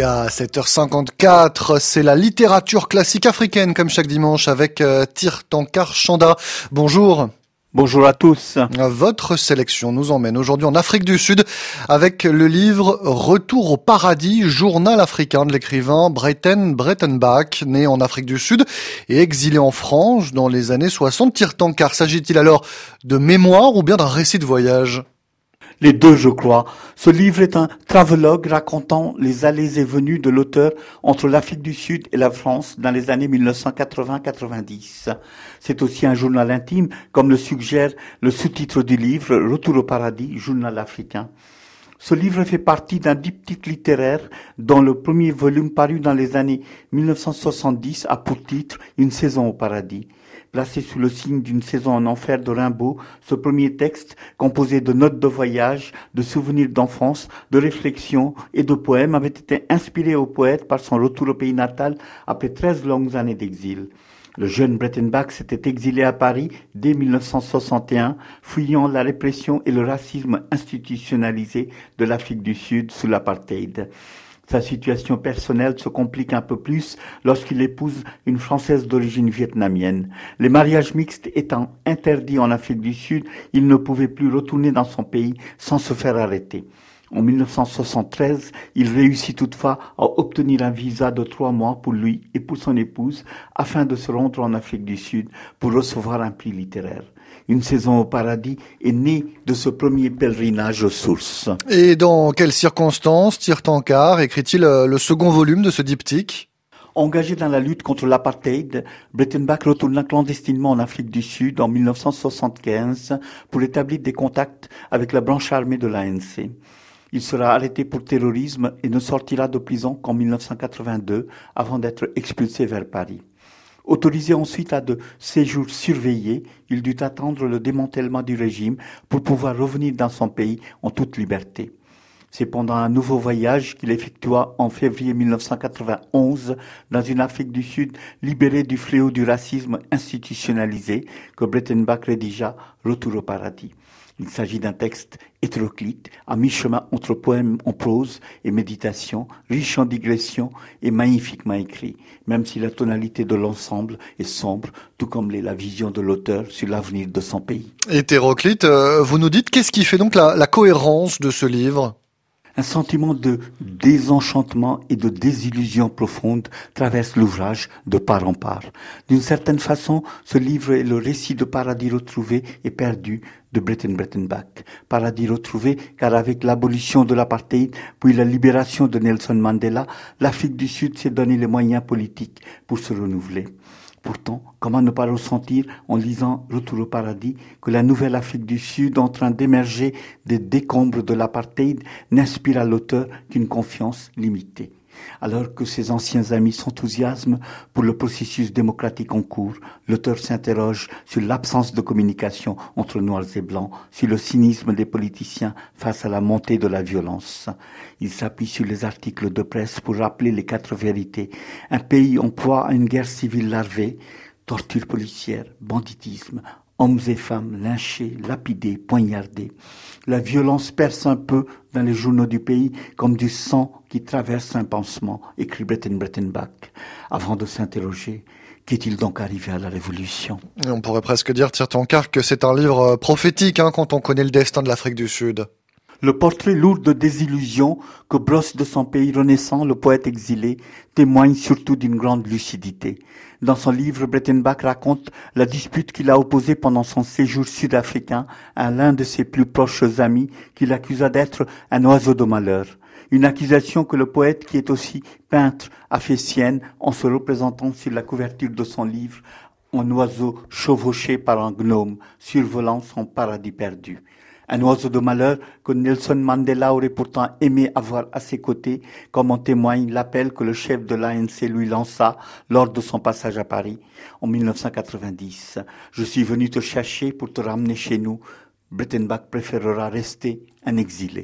Et à 7h54, c'est la littérature classique africaine comme chaque dimanche avec euh, Tirtankar Chanda. Bonjour. Bonjour à tous. Votre sélection nous emmène aujourd'hui en Afrique du Sud avec le livre Retour au paradis, journal africain de l'écrivain Breiten Brettenbach, né en Afrique du Sud et exilé en France dans les années 60. Tirtankar, s'agit-il alors de mémoire ou bien d'un récit de voyage? Les deux, je crois. Ce livre est un travelogue racontant les allées et venues de l'auteur entre l'Afrique du Sud et la France dans les années 1980-90. C'est aussi un journal intime, comme le suggère le sous-titre du livre Retour au paradis, journal africain. Ce livre fait partie d'un diptyque littéraire dont le premier volume paru dans les années 1970 a pour titre Une saison au paradis placé sous le signe d'une saison en enfer de Rimbaud, ce premier texte, composé de notes de voyage, de souvenirs d'enfance, de réflexions et de poèmes, avait été inspiré au poète par son retour au pays natal après treize longues années d'exil. Le jeune Brettenbach s'était exilé à Paris dès 1961, fuyant la répression et le racisme institutionnalisé de l'Afrique du Sud sous l'apartheid. Sa situation personnelle se complique un peu plus lorsqu'il épouse une Française d'origine vietnamienne. Les mariages mixtes étant interdits en Afrique du Sud, il ne pouvait plus retourner dans son pays sans se faire arrêter. En 1973, il réussit toutefois à obtenir un visa de trois mois pour lui et pour son épouse afin de se rendre en Afrique du Sud pour recevoir un prix littéraire. Une saison au paradis est née de ce premier pèlerinage aux sources. Et dans quelles circonstances Tirtankar écrit-il euh, le second volume de ce diptyque? Engagé dans la lutte contre l'apartheid, Brettenbach retourna clandestinement en Afrique du Sud en 1975 pour établir des contacts avec la branche armée de l'ANC. Il sera arrêté pour terrorisme et ne sortira de prison qu'en 1982 avant d'être expulsé vers Paris. Autorisé ensuite à de séjours surveillés, il dut attendre le démantèlement du régime pour pouvoir revenir dans son pays en toute liberté. C'est pendant un nouveau voyage qu'il effectua en février 1991 dans une Afrique du Sud libérée du fléau du racisme institutionnalisé que Brettenbach rédigea Retour au paradis. Il s'agit d'un texte hétéroclite, à mi-chemin entre poème en prose et méditation, riche en digressions et magnifiquement écrit, même si la tonalité de l'ensemble est sombre, tout comme l'est la vision de l'auteur sur l'avenir de son pays. Hétéroclite, euh, vous nous dites qu'est-ce qui fait donc la cohérence de ce livre? Un sentiment de désenchantement et de désillusion profonde traverse l'ouvrage de part en part. D'une certaine façon, ce livre est le récit de paradis retrouvé et perdu de Breton Brettenbach. Paradis retrouvé car avec l'abolition de l'apartheid puis la libération de Nelson Mandela, l'Afrique du Sud s'est donné les moyens politiques pour se renouveler. Pourtant, comment ne pas ressentir, en lisant Retour au paradis, que la nouvelle Afrique du Sud, en train d'émerger des décombres de l'apartheid, n'inspire à l'auteur qu'une confiance limitée? Alors que ses anciens amis s'enthousiasment pour le processus démocratique en cours, l'auteur s'interroge sur l'absence de communication entre noirs et blancs, sur le cynisme des politiciens face à la montée de la violence. Il s'appuie sur les articles de presse pour rappeler les quatre vérités. Un pays en proie à une guerre civile larvée, torture policière, banditisme, hommes et femmes lynchés, lapidés, poignardés. La violence perce un peu dans les journaux du pays comme du sang qui traverse un pansement, écrit Breton Brettenbach, avant de s'interroger Qu'est-il donc arrivé à la Révolution? On pourrait presque dire, Tirtankar, que c'est un livre prophétique hein, quand on connaît le destin de l'Afrique du Sud. Le portrait lourd de désillusion que brosse de son pays renaissant le poète exilé témoigne surtout d'une grande lucidité. Dans son livre, Brettenbach raconte la dispute qu'il a opposée pendant son séjour sud-africain à l'un de ses plus proches amis qu'il accusa d'être un oiseau de malheur. Une accusation que le poète, qui est aussi peintre, a fait sienne en se représentant sur la couverture de son livre un oiseau chevauché par un gnome survolant son paradis perdu un oiseau de malheur que Nelson Mandela aurait pourtant aimé avoir à ses côtés, comme en témoigne l'appel que le chef de l'ANC lui lança lors de son passage à Paris en 1990. Je suis venu te chercher pour te ramener chez nous. Brettenbach préférera rester un exilé.